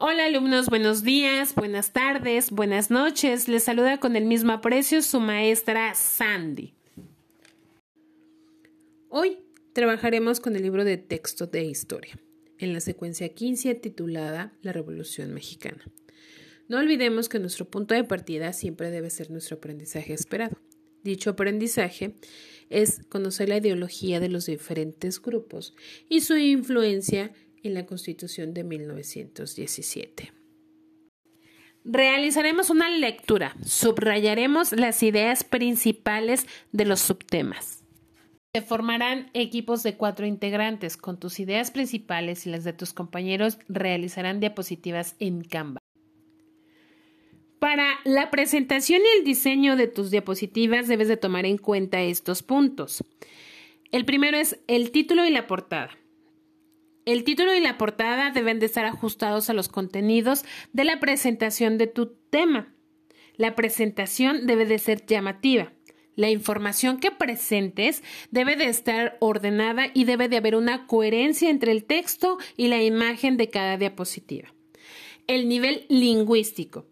Hola alumnos, buenos días, buenas tardes, buenas noches. Les saluda con el mismo aprecio su maestra Sandy. Hoy trabajaremos con el libro de texto de historia, en la secuencia 15 titulada La Revolución Mexicana. No olvidemos que nuestro punto de partida siempre debe ser nuestro aprendizaje esperado. Dicho aprendizaje es conocer la ideología de los diferentes grupos y su influencia en la Constitución de 1917. Realizaremos una lectura, subrayaremos las ideas principales de los subtemas. Se formarán equipos de cuatro integrantes. Con tus ideas principales y las de tus compañeros realizarán diapositivas en Canva. Para la presentación y el diseño de tus diapositivas debes de tomar en cuenta estos puntos. El primero es el título y la portada. El título y la portada deben de estar ajustados a los contenidos de la presentación de tu tema. La presentación debe de ser llamativa. La información que presentes debe de estar ordenada y debe de haber una coherencia entre el texto y la imagen de cada diapositiva. El nivel lingüístico.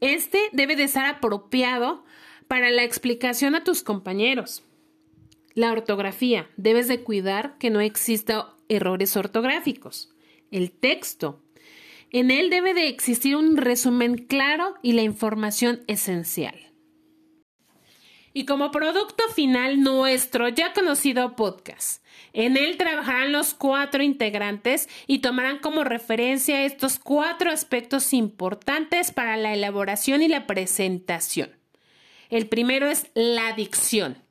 Este debe de ser apropiado para la explicación a tus compañeros. La ortografía. Debes de cuidar que no exista errores ortográficos. El texto. En él debe de existir un resumen claro y la información esencial. Y como producto final, nuestro ya conocido podcast. En él trabajarán los cuatro integrantes y tomarán como referencia estos cuatro aspectos importantes para la elaboración y la presentación. El primero es la dicción.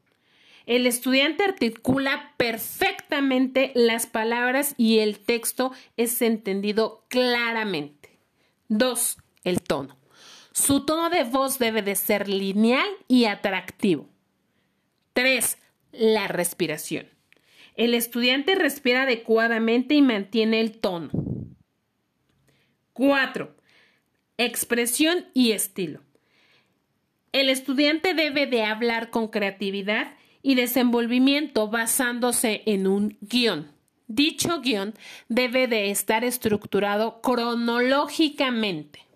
El estudiante articula perfectamente las palabras y el texto es entendido claramente. Dos, el tono. Su tono de voz debe de ser lineal y atractivo. Tres, la respiración. El estudiante respira adecuadamente y mantiene el tono. 4. Expresión y estilo. El estudiante debe de hablar con creatividad y desenvolvimiento basándose en un guion. Dicho guion debe de estar estructurado cronológicamente.